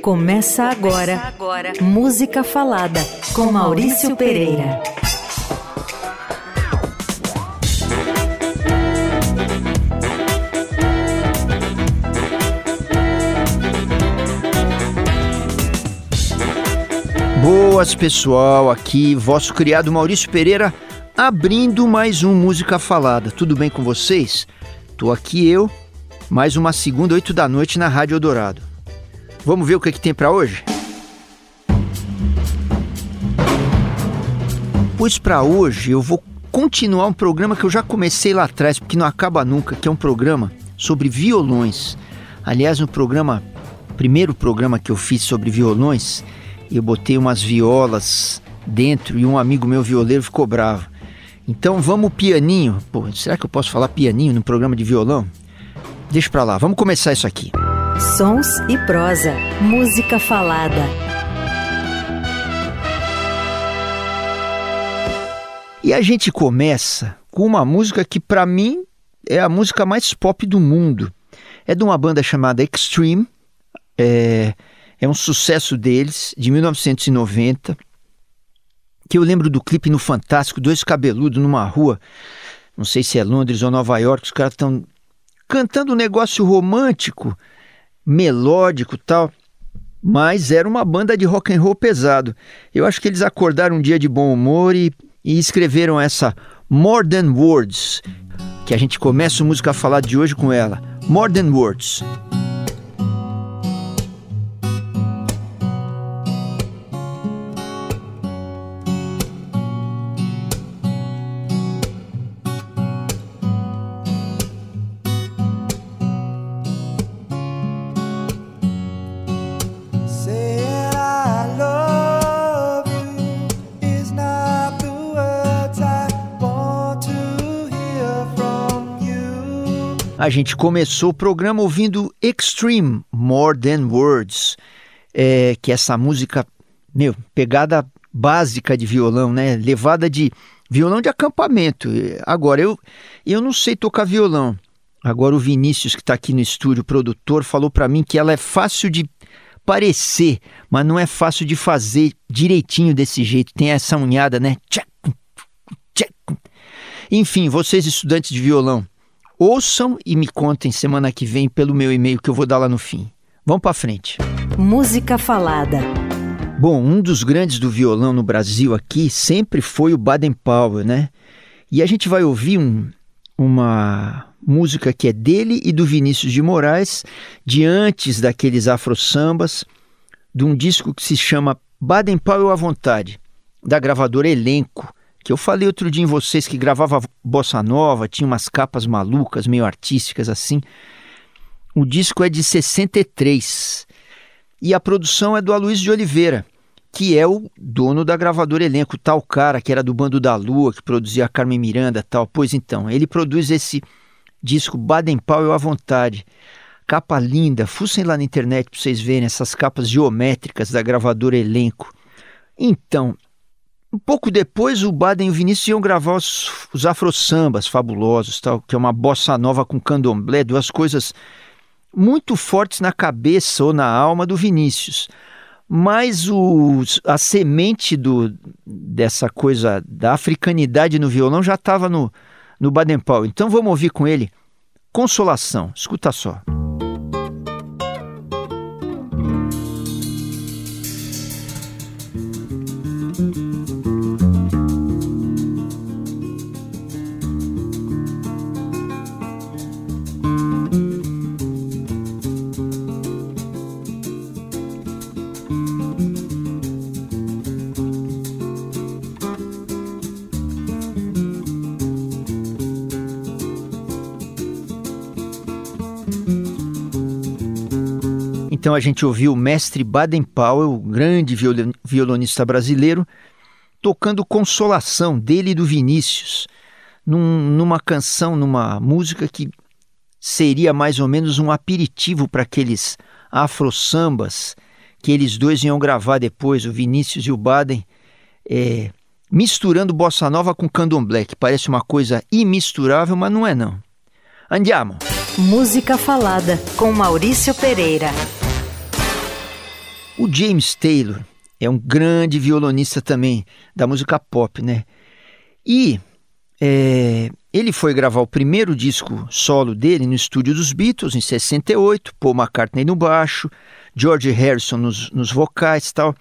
Começa agora, Começa agora. Música Falada com Maurício Pereira. Boas pessoal, aqui vosso criado Maurício Pereira abrindo mais um Música Falada. Tudo bem com vocês? Tô aqui eu, mais uma segunda, oito da noite na Rádio Eldorado. Vamos ver o que, é que tem para hoje? Pois para hoje eu vou continuar um programa que eu já comecei lá atrás, porque não acaba nunca, que é um programa sobre violões. Aliás, no programa, primeiro programa que eu fiz sobre violões, eu botei umas violas dentro e um amigo meu violeiro ficou bravo. Então vamos pianinho. Pô, será que eu posso falar pianinho no programa de violão? Deixa pra lá, vamos começar isso aqui. Sons e prosa. Música falada. E a gente começa com uma música que para mim é a música mais pop do mundo. É de uma banda chamada Extreme. É, é um sucesso deles, de 1990. Que eu lembro do clipe no Fantástico, dois cabeludos numa rua. Não sei se é Londres ou Nova York, os caras estão cantando um negócio romântico melódico tal, mas era uma banda de rock and roll pesado. Eu acho que eles acordaram um dia de bom humor e, e escreveram essa More Than Words, que a gente começa a música a falar de hoje com ela. More Than Words. A gente começou o programa ouvindo Extreme More Than Words, é, que é essa música, meu, pegada básica de violão, né? Levada de violão de acampamento. Agora, eu, eu não sei tocar violão. Agora, o Vinícius, que está aqui no estúdio, produtor, falou para mim que ela é fácil de parecer, mas não é fácil de fazer direitinho desse jeito. Tem essa unhada, né? Enfim, vocês estudantes de violão, Ouçam e me contem semana que vem pelo meu e-mail que eu vou dar lá no fim. Vamos para frente. Música falada. Bom, um dos grandes do violão no Brasil aqui sempre foi o Baden Powell, né? E a gente vai ouvir um, uma música que é dele e do Vinícius de Moraes, de antes daqueles afro-sambas, de um disco que se chama Baden Powell à Vontade, da gravadora Elenco, que eu falei outro dia em vocês que gravava bossa nova, tinha umas capas malucas, meio artísticas assim. O disco é de 63 e a produção é do Aloysio de Oliveira, que é o dono da gravadora Elenco, tal cara que era do Bando da Lua, que produzia a Carmen Miranda tal. Pois então, ele produz esse disco Baden Powell à vontade. Capa linda, fussem lá na internet para vocês verem essas capas geométricas da gravadora Elenco. Então, pouco depois, o Baden e o Vinícius iam gravar os, os afro-sambas fabulosos, tal, que é uma bossa nova com candomblé, duas coisas muito fortes na cabeça ou na alma do Vinícius. Mas o, a semente do, dessa coisa da africanidade no violão já estava no, no Baden Powell. Então vamos ouvir com ele Consolação. Escuta só. Então a gente ouviu o mestre Baden Powell, grande violonista brasileiro, tocando Consolação dele e do Vinícius, num, numa canção, numa música que seria mais ou menos um aperitivo para aqueles afro-sambas que eles dois iam gravar depois, o Vinícius e o Baden, é, misturando bossa nova com candomblé, que parece uma coisa imisturável, mas não é não. Andiamo! Música Falada, com Maurício Pereira. O James Taylor é um grande violonista também da música pop, né? E é, ele foi gravar o primeiro disco solo dele no estúdio dos Beatles em 68, Paul McCartney no baixo, George Harrison nos, nos vocais e tal.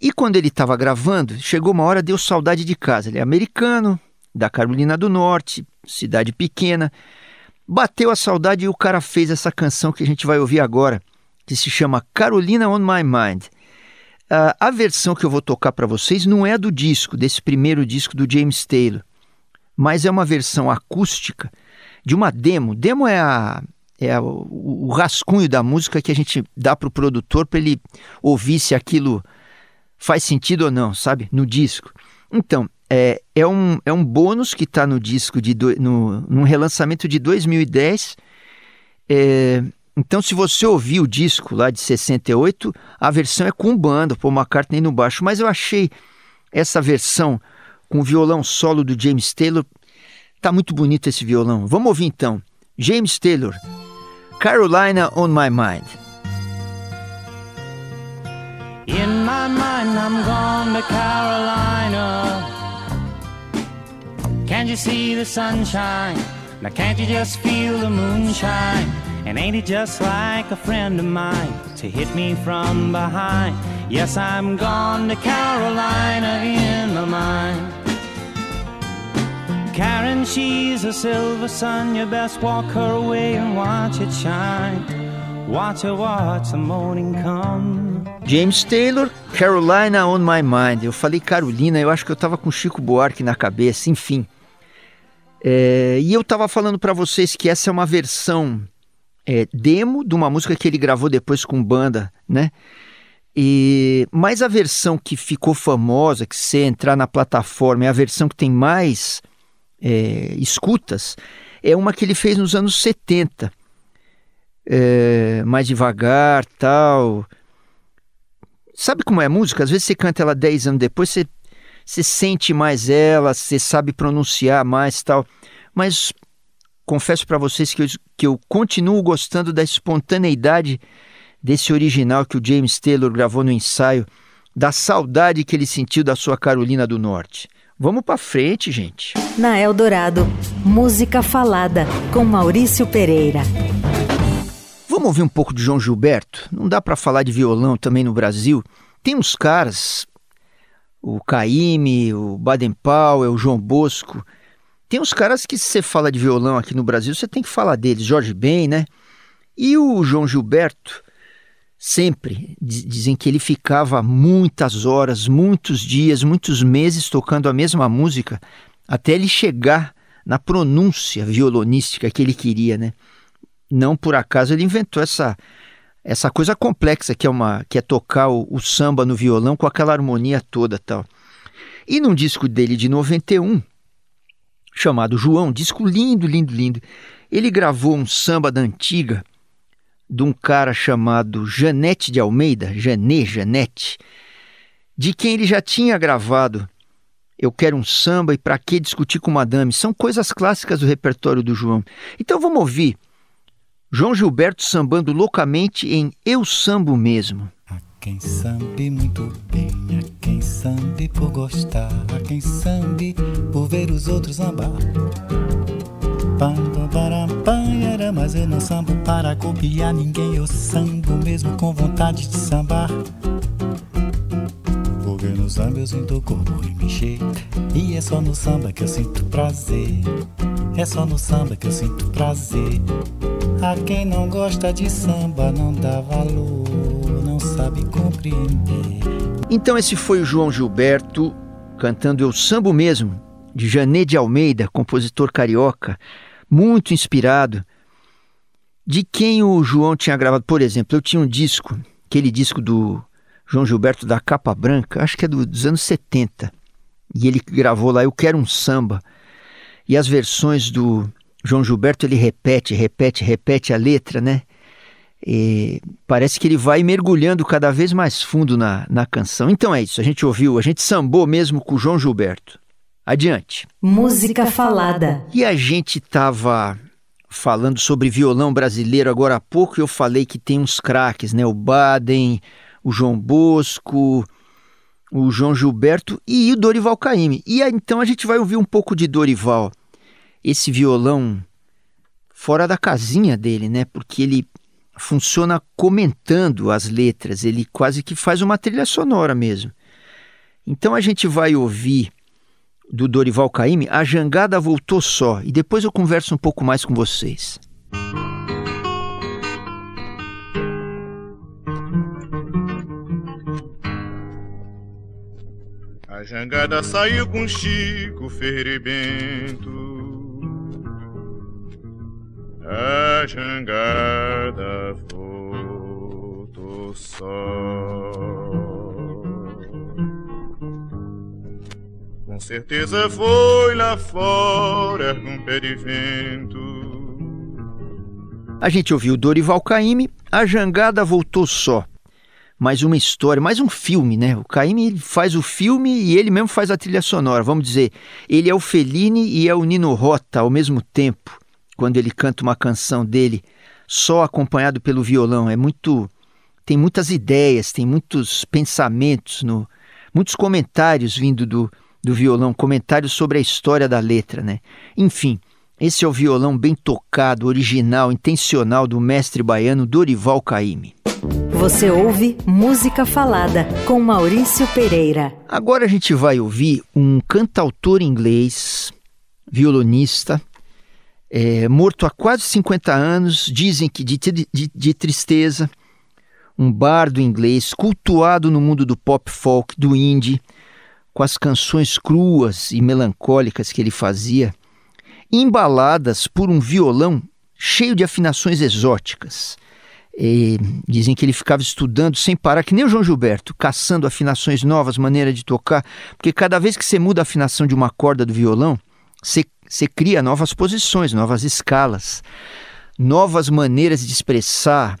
E quando ele estava gravando, chegou uma hora, deu saudade de casa. Ele é americano, da Carolina do Norte, cidade pequena. Bateu a saudade e o cara fez essa canção que a gente vai ouvir agora, que se chama Carolina on My Mind. Uh, a versão que eu vou tocar para vocês não é do disco, desse primeiro disco do James Taylor, mas é uma versão acústica de uma demo. Demo é, a, é o, o rascunho da música que a gente dá para o produtor para ele ouvir se aquilo faz sentido ou não, sabe? No disco. Então, é, é, um, é um bônus que está no disco, de do, no, num relançamento de 2010. É, então, se você ouvir o disco lá de 68, a versão é com banda, Paul McCartney no baixo. Mas eu achei essa versão com o violão solo do James Taylor. Tá muito bonito esse violão. Vamos ouvir então. James Taylor, Carolina on My Mind. In my mind, I'm gone to Carolina. Can't you see the sunshine? Now, can't you just feel the moonshine? And ain't it just like a friend of mine to hit me from behind? Yes, I'm gone to Carolina in my mind. Karen, she's a silver sun. You best walk her away and watch it shine. Watch her watch the morning come. James Taylor, Carolina on My Mind. Eu falei Carolina, eu acho que eu tava com Chico Buarque na cabeça, enfim. É, e eu tava falando para vocês que essa é uma versão é, demo de uma música que ele gravou depois com banda, né? E, mas a versão que ficou famosa, que você entrar na plataforma, é a versão que tem mais é, escutas, é uma que ele fez nos anos 70. É, mais devagar, tal. Sabe como é a música? Às vezes você canta ela 10 anos depois, você, você sente mais ela, você sabe pronunciar mais, tal. Mas confesso para vocês que eu, que eu continuo gostando da espontaneidade desse original que o James Taylor gravou no ensaio, da saudade que ele sentiu da sua Carolina do Norte. Vamos para frente, gente. Na Eldorado, música falada com Maurício Pereira. Vamos ouvir um pouco de João Gilberto? Não dá para falar de violão também no Brasil. Tem uns caras, o Caíme, o Baden Powell, o João Bosco, tem uns caras que, se você fala de violão aqui no Brasil, você tem que falar deles. Jorge Ben, né? E o João Gilberto, sempre dizem que ele ficava muitas horas, muitos dias, muitos meses tocando a mesma música, até ele chegar na pronúncia violonística que ele queria, né? Não por acaso ele inventou essa essa coisa complexa que é uma que é tocar o, o samba no violão com aquela harmonia toda, tal. E num disco dele de 91, chamado João, disco lindo, lindo, lindo. Ele gravou um samba da antiga de um cara chamado Janete de Almeida, Janê Janete, de quem ele já tinha gravado Eu Quero um Samba e Pra Que Discutir com Madame. São coisas clássicas do repertório do João. Então vamos ouvir João Gilberto sambando loucamente em Eu Sambo Mesmo. Quem sambe muito bem, a quem sambe por gostar, a quem sambe por ver os outros sambar. Mas eu não sambo para copiar ninguém, eu sambo mesmo com vontade de sambar. Porque no samba eu sinto o corpo e mexer. E é só no samba que eu sinto prazer. É só no samba que eu sinto prazer. A quem não gosta de samba não dá valor, não sabe compreender. Então esse foi o João Gilberto cantando Eu Sambo Mesmo, de Jané de Almeida, compositor carioca, muito inspirado, de quem o João tinha gravado. Por exemplo, eu tinha um disco, aquele disco do João Gilberto da Capa Branca, acho que é do, dos anos 70, e ele gravou lá Eu Quero um Samba. E as versões do João Gilberto ele repete, repete, repete a letra, né? E parece que ele vai mergulhando cada vez mais fundo na, na canção. Então é isso, a gente ouviu, a gente sambou mesmo com o João Gilberto. Adiante. Música falada. E a gente estava falando sobre violão brasileiro agora há pouco e eu falei que tem uns craques, né? O Baden, o João Bosco, o João Gilberto e o Dorival Caymmi. E então a gente vai ouvir um pouco de Dorival. Esse violão fora da casinha dele, né? Porque ele funciona comentando as letras, ele quase que faz uma trilha sonora mesmo. Então a gente vai ouvir do Dorival Caymmi, A Jangada Voltou Só, e depois eu converso um pouco mais com vocês. A jangada saiu com Chico Ferreira a jangada voltou só. Com certeza foi lá fora com pé de vento. A gente ouviu Dorival Caymmi, a jangada voltou só. Mais uma história, mais um filme, né? O Caymmi faz o filme e ele mesmo faz a trilha sonora. Vamos dizer, ele é o Fellini e é o Nino Rota ao mesmo tempo quando ele canta uma canção dele só acompanhado pelo violão. É muito. Tem muitas ideias, tem muitos pensamentos, no, muitos comentários vindo do, do violão, comentários sobre a história da letra, né? Enfim, esse é o violão bem tocado, original, intencional do mestre baiano Dorival Caymmi. Você ouve Música Falada com Maurício Pereira. Agora a gente vai ouvir um cantautor inglês, violonista, é, morto há quase 50 anos, dizem que de, de, de tristeza, um bardo inglês cultuado no mundo do pop folk, do indie, com as canções cruas e melancólicas que ele fazia, embaladas por um violão cheio de afinações exóticas. E dizem que ele ficava estudando sem parar, que nem o João Gilberto, caçando afinações novas, maneira de tocar, porque cada vez que você muda a afinação de uma corda do violão, você você cria novas posições, novas escalas, novas maneiras de expressar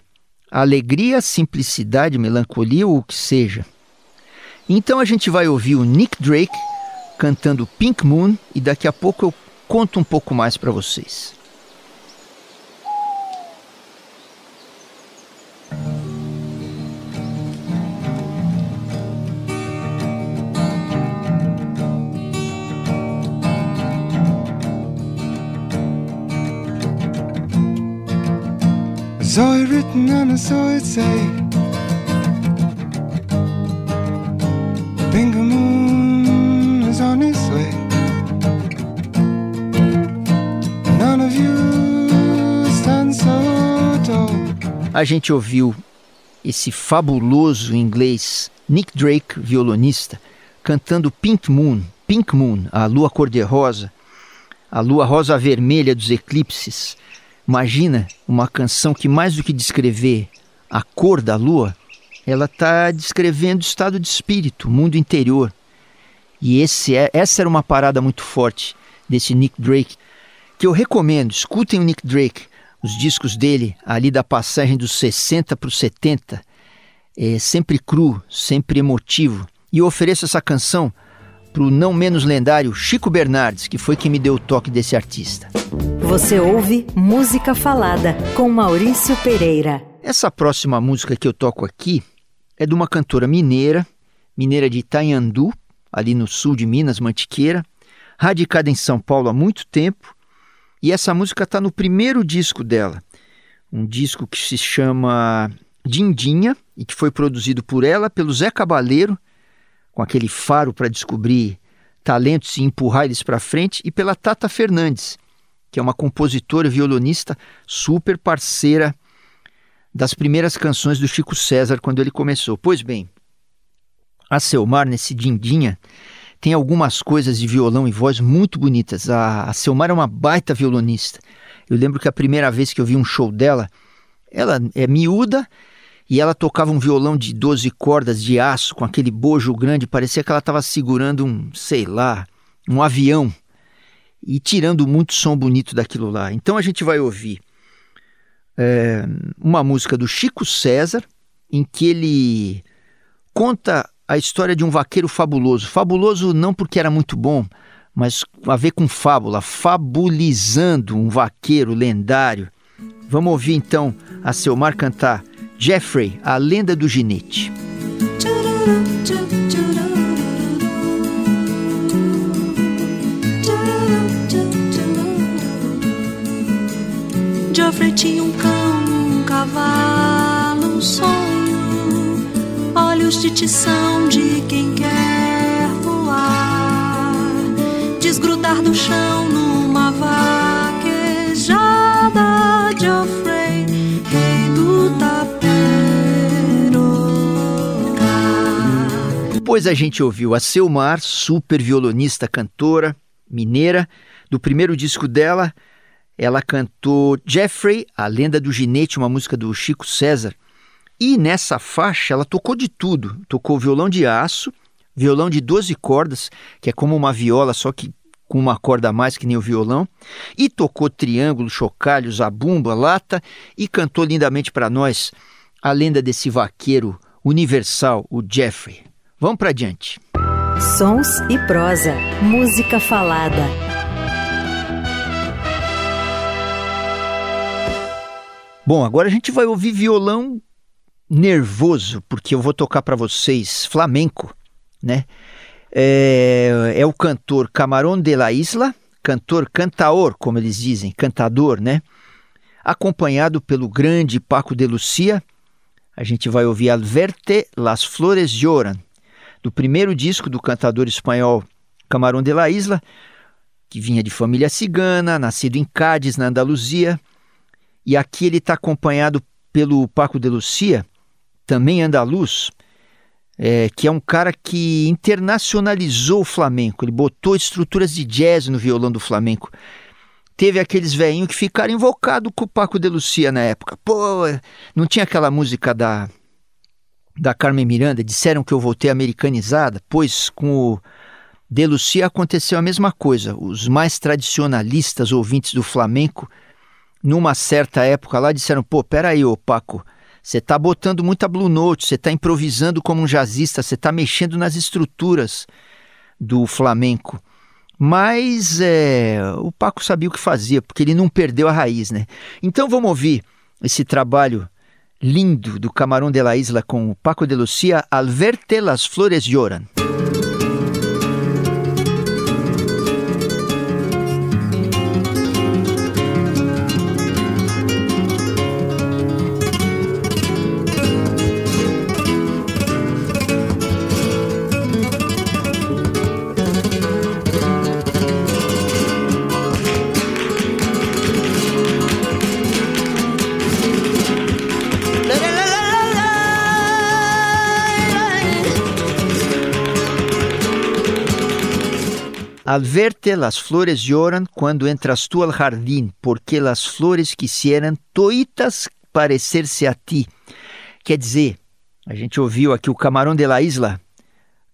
alegria, simplicidade, melancolia ou o que seja. Então a gente vai ouvir o Nick Drake cantando Pink Moon e daqui a pouco eu conto um pouco mais para vocês. Saw it written and I saw it say Bingo Moon is on its way. None of you stand so tall. A gente ouviu esse fabuloso inglês Nick Drake, violonista, cantando Pink Moon, Pink Moon, a lua cor-de-rosa, a lua rosa vermelha dos eclipses, Imagina uma canção que, mais do que descrever a cor da lua, ela está descrevendo o estado de espírito, o mundo interior. E esse é, essa era uma parada muito forte desse Nick Drake, que eu recomendo. Escutem o Nick Drake, os discos dele, ali da passagem dos 60 para os 70, é sempre cru, sempre emotivo. E eu ofereço essa canção para o não menos lendário Chico Bernardes, que foi quem me deu o toque desse artista. Você ouve Música Falada com Maurício Pereira. Essa próxima música que eu toco aqui é de uma cantora mineira, mineira de Itanhandu, ali no sul de Minas, Mantiqueira, radicada em São Paulo há muito tempo, e essa música está no primeiro disco dela, um disco que se chama Dindinha e que foi produzido por ela, pelo Zé Cabaleiro, com aquele faro para descobrir talentos e empurrar eles para frente, e pela Tata Fernandes, que é uma compositora e violonista super parceira das primeiras canções do Chico César quando ele começou. Pois bem, a Selmar, nesse Dindinha, tem algumas coisas de violão e voz muito bonitas. A, a Selmar é uma baita violonista. Eu lembro que a primeira vez que eu vi um show dela, ela é miúda e ela tocava um violão de 12 cordas de aço com aquele bojo grande, parecia que ela estava segurando um, sei lá, um avião e tirando muito som bonito daquilo lá. Então a gente vai ouvir é, uma música do Chico César, em que ele conta a história de um vaqueiro fabuloso. Fabuloso não porque era muito bom, mas a ver com fábula, fabulizando um vaqueiro lendário. Vamos ouvir então a Selmar cantar Jeffrey, a lenda do ginete. Tinha um cão, um cavalo, um sonho, olhos de tição de quem quer voar, desgrudar do chão numa vaquejada de Geoffrey, rei do taperoca. Depois a gente ouviu a Selmar, super violonista, cantora, mineira, do primeiro disco dela, ela cantou Jeffrey, a lenda do ginete, uma música do Chico César. E nessa faixa ela tocou de tudo. Tocou violão de aço, violão de 12 cordas, que é como uma viola, só que com uma corda a mais que nem o violão, e tocou triângulo, chocalho, zabumba, lata e cantou lindamente para nós a lenda desse vaqueiro universal, o Jeffrey. Vamos para adiante. Sons e prosa, música falada. Bom, agora a gente vai ouvir violão nervoso, porque eu vou tocar para vocês flamenco, né? É, é, o cantor Camarón de la Isla, cantor cantaor, como eles dizem, cantador, né? Acompanhado pelo grande Paco de Lucia. A gente vai ouvir Alverte Las Flores Lloran, do primeiro disco do cantador espanhol Camarón de la Isla, que vinha de família cigana, nascido em Cádiz, na Andaluzia e aqui ele está acompanhado pelo Paco de Lucia, também andaluz, é, que é um cara que internacionalizou o flamenco. Ele botou estruturas de jazz no violão do flamenco. Teve aqueles velhinhos que ficaram invocados com o Paco de Lucia na época. Pô, não tinha aquela música da, da Carmen Miranda? Disseram que eu voltei americanizada? Pois com o de Lucia aconteceu a mesma coisa. Os mais tradicionalistas ouvintes do flamenco numa certa época lá, disseram: pô, peraí, ô Paco, você tá botando muita Blue Note, você tá improvisando como um jazzista, você tá mexendo nas estruturas do flamenco. Mas é, o Paco sabia o que fazia, porque ele não perdeu a raiz, né? Então vamos ouvir esse trabalho lindo do Camarão de la Isla com o Paco de Lucia, Al verte las flores lloran. Al verte las flores lloran quando entras tu al jardín, porque las flores quisieran toitas parecer-se a ti. Quer dizer, a gente ouviu aqui o Camarão de la Isla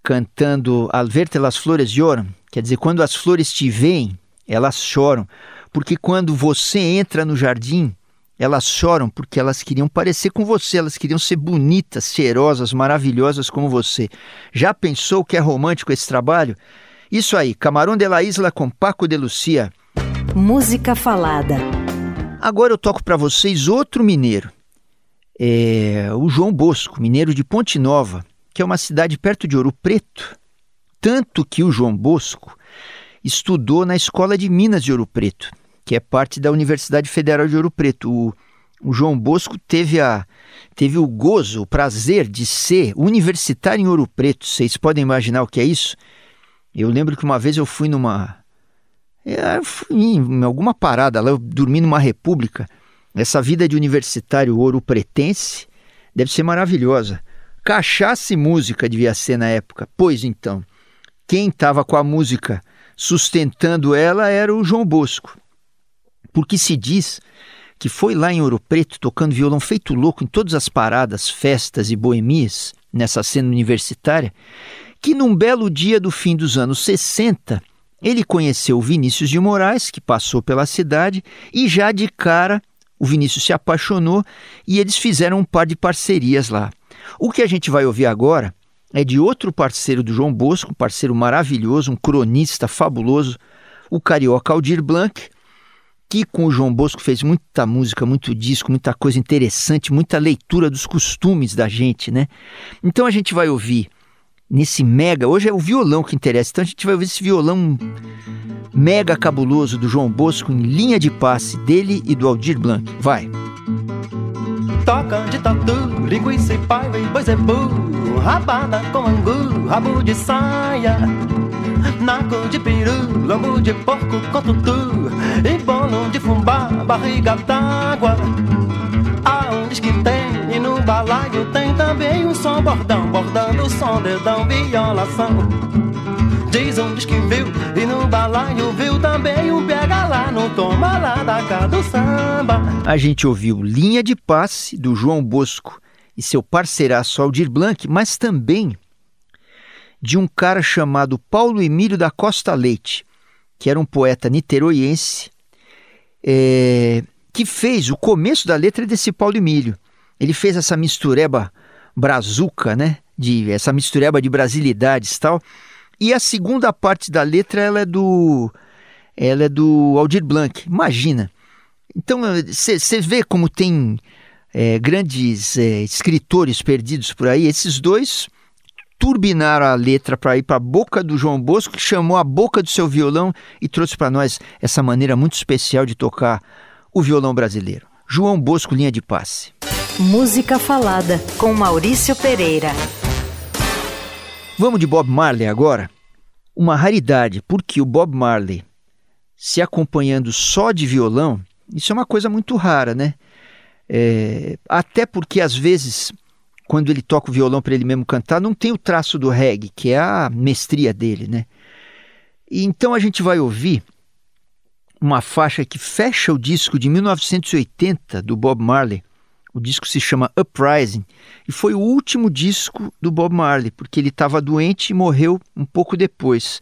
cantando Al verte las flores lloran, quer dizer, quando as flores te veem, elas choram, porque quando você entra no jardim, elas choram porque elas queriam parecer com você, elas queriam ser bonitas, cheirosas, maravilhosas como você. Já pensou que é romântico esse trabalho? Isso aí, Camarão de la Isla com Paco de Lucia. Música falada. Agora eu toco para vocês outro mineiro. É o João Bosco, mineiro de Ponte Nova, que é uma cidade perto de Ouro Preto. Tanto que o João Bosco estudou na Escola de Minas de Ouro Preto, que é parte da Universidade Federal de Ouro Preto. O, o João Bosco teve, a, teve o gozo, o prazer de ser universitário em Ouro Preto. Vocês podem imaginar o que é isso? Eu lembro que uma vez eu fui numa. É, eu fui em alguma parada lá, eu dormi numa república. Essa vida de universitário ouro pretense deve ser maravilhosa. Cachaça e música devia ser na época. Pois então, quem estava com a música sustentando ela era o João Bosco. Porque se diz que foi lá em Ouro Preto tocando violão feito louco em todas as paradas, festas e boemias nessa cena universitária que num belo dia do fim dos anos 60, ele conheceu Vinícius de Moraes, que passou pela cidade, e já de cara o Vinícius se apaixonou e eles fizeram um par de parcerias lá. O que a gente vai ouvir agora é de outro parceiro do João Bosco, um parceiro maravilhoso, um cronista fabuloso, o carioca Aldir Blanc, que com o João Bosco fez muita música, muito disco, muita coisa interessante, muita leitura dos costumes da gente, né? Então a gente vai ouvir nesse mega. Hoje é o violão que interessa, então a gente vai ouvir esse violão mega cabuloso do João Bosco em linha de passe dele e do Aldir Blanc. Vai. Toca de tatu, linguiça e zebu Rabada com angu, rabo de saia Naco de peru, lombo de porco com tutu E bolo de barriga d'água Aonde que tem, e no balaio tem também um som bordão Bordando o som, dedão, violação Diz um diz que viu, e no balaio viu também um pega lá, no toma lá da cá do samba. A gente ouviu Linha de Passe, do João Bosco e seu parceiraço Aldir Blanc, mas também de um cara chamado Paulo Emílio da Costa Leite, que era um poeta niteroiense, é, que fez o começo da letra desse Paulo Emílio. Ele fez essa mistureba brazuca, né? De, essa mistureba de brasilidades e tal e a segunda parte da letra ela é do ela é do Aldir Blanc. Imagina. Então você vê como tem é, grandes é, escritores perdidos por aí. Esses dois turbinaram a letra para ir para a boca do João Bosco, que chamou a boca do seu violão e trouxe para nós essa maneira muito especial de tocar o violão brasileiro. João Bosco, linha de passe. Música falada com Maurício Pereira. Vamos de Bob Marley agora? Uma raridade, porque o Bob Marley se acompanhando só de violão, isso é uma coisa muito rara, né? É, até porque às vezes, quando ele toca o violão para ele mesmo cantar, não tem o traço do reggae, que é a mestria dele, né? E então a gente vai ouvir uma faixa que fecha o disco de 1980 do Bob Marley, o disco se chama Uprising e foi o último disco do Bob Marley, porque ele estava doente e morreu um pouco depois.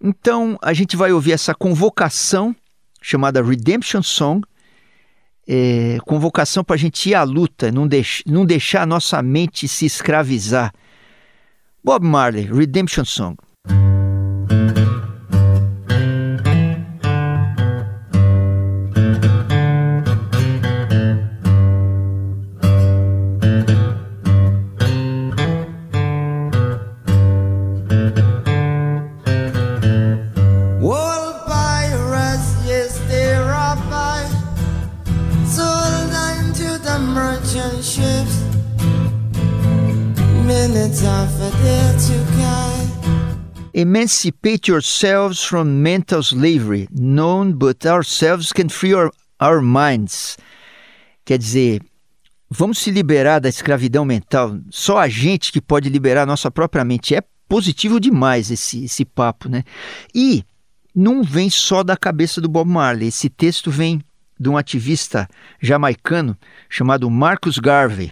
Então a gente vai ouvir essa convocação chamada Redemption Song, é, convocação para a gente ir à luta, não, deix não deixar a nossa mente se escravizar. Bob Marley, Redemption Song. Emancipate yourselves from mental slavery. None but ourselves can free our, our minds. Quer dizer, vamos se liberar da escravidão mental. Só a gente que pode liberar a nossa própria mente. É positivo demais esse, esse papo, né? E não vem só da cabeça do Bob Marley. Esse texto vem de um ativista jamaicano chamado Marcus Garvey.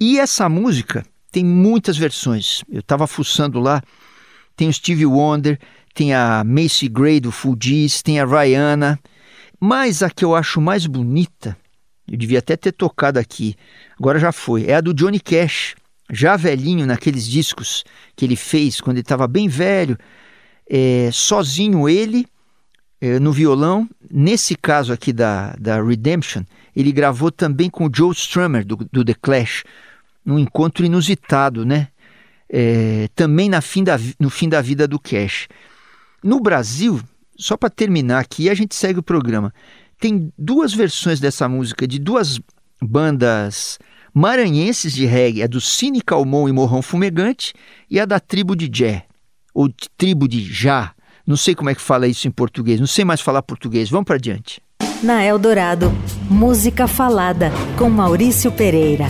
E essa música tem muitas versões. Eu estava fuçando lá tem o Stevie Wonder, tem a Macy Gray do Fugees, tem a Rihanna. Mas a que eu acho mais bonita, eu devia até ter tocado aqui, agora já foi, é a do Johnny Cash, já velhinho naqueles discos que ele fez quando ele estava bem velho, é, sozinho ele é, no violão. Nesse caso aqui da, da Redemption, ele gravou também com o Joe Strummer do, do The Clash, num encontro inusitado, né? é, também na fim da, no fim da vida do Cash. No Brasil, só para terminar aqui, a gente segue o programa. Tem duas versões dessa música de duas bandas maranhenses de reggae, a do Cine Calmon e Morrão Fumegante e a da Tribo de Jé, ou Tribo de Já. Não sei como é que fala isso em português, não sei mais falar português. Vamos para adiante. Na Eldorado, música falada com Maurício Pereira.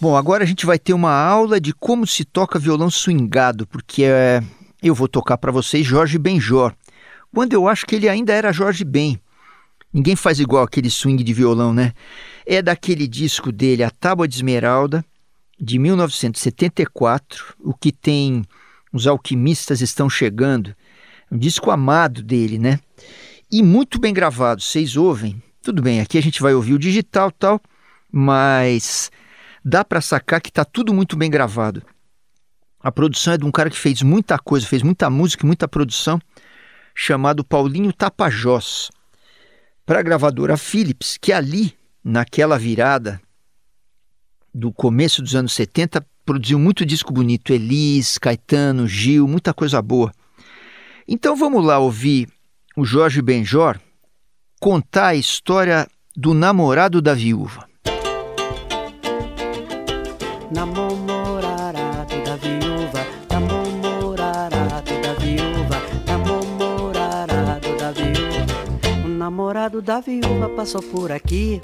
Bom, agora a gente vai ter uma aula de como se toca violão swingado, porque é, eu vou tocar para vocês Jorge Benjor, quando eu acho que ele ainda era Jorge Ben. Ninguém faz igual aquele swing de violão, né? É daquele disco dele, A Tábua de Esmeralda, de 1974, o que tem Os Alquimistas Estão Chegando, um disco amado dele, né? E muito bem gravado, vocês ouvem? Tudo bem, aqui a gente vai ouvir o digital tal, mas dá para sacar que está tudo muito bem gravado. A produção é de um cara que fez muita coisa, fez muita música muita produção, chamado Paulinho Tapajós, para a gravadora Philips, que ali, naquela virada do começo dos anos 70, produziu muito disco bonito, Elis, Caetano, Gil, muita coisa boa. Então vamos lá ouvir o Jorge Benjor contar a história do namorado da viúva. Namorado da viúva, namorado da viúva, namorado da viúva. O namorado da viúva passou por aqui.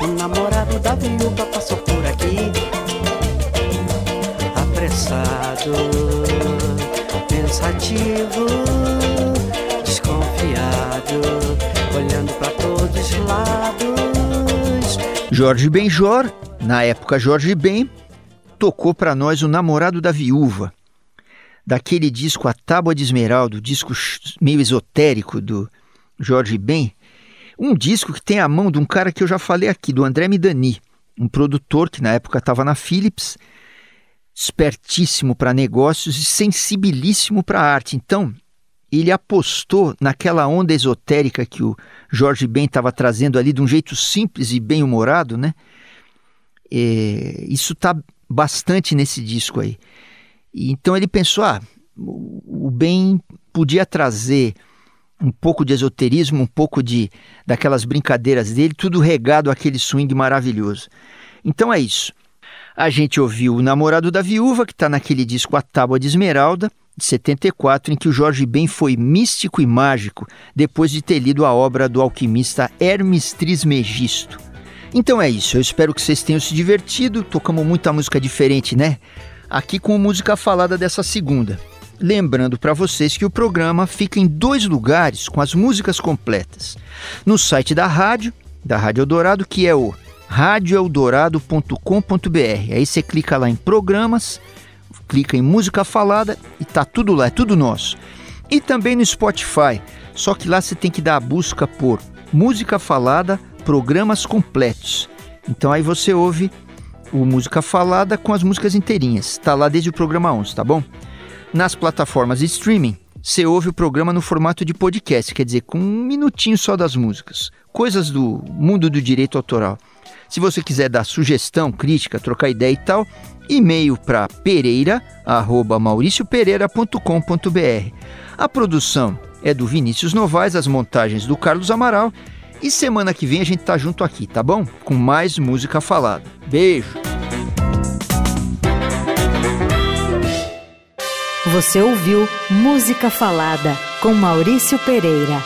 O namorado da viúva passou por aqui. Apressado, pensativo, desconfiado, Jorge Benjor, na época Jorge Ben, tocou para nós o namorado da viúva, daquele disco A Tábua de Esmeralda, disco meio esotérico do Jorge Ben, um disco que tem a mão de um cara que eu já falei aqui, do André Midani, um produtor que na época estava na Philips, espertíssimo para negócios e sensibilíssimo para arte. Então, ele apostou naquela onda esotérica que o Jorge Ben estava trazendo ali de um jeito simples e bem humorado, né? É, isso está bastante nesse disco aí. E, então ele pensou, ah, o Ben podia trazer um pouco de esoterismo, um pouco de daquelas brincadeiras dele, tudo regado àquele swing maravilhoso. Então é isso. A gente ouviu O Namorado da Viúva, que está naquele disco A Tábua de Esmeralda, de 74, em que o Jorge Ben foi místico e mágico depois de ter lido a obra do alquimista Hermes Trismegisto. Então é isso, eu espero que vocês tenham se divertido. Tocamos muita música diferente, né? Aqui com música falada dessa segunda. Lembrando para vocês que o programa fica em dois lugares com as músicas completas. No site da rádio, da Rádio Eldorado, que é o radioeldorado.com.br. Aí você clica lá em programas, clica em música falada e tá tudo lá, é tudo nosso. E também no Spotify, só que lá você tem que dar a busca por música falada, programas completos. Então aí você ouve o música falada com as músicas inteirinhas. Tá lá desde o programa 11, tá bom? Nas plataformas de streaming, você ouve o programa no formato de podcast, quer dizer, com um minutinho só das músicas. Coisas do mundo do direito autoral. Se você quiser dar sugestão, crítica, trocar ideia e tal, e-mail para pereira@mauriciopereira.com.br. A produção é do Vinícius Novaes, as montagens do Carlos Amaral. E semana que vem a gente tá junto aqui, tá bom? Com mais música falada. Beijo! Você ouviu Música Falada com Maurício Pereira.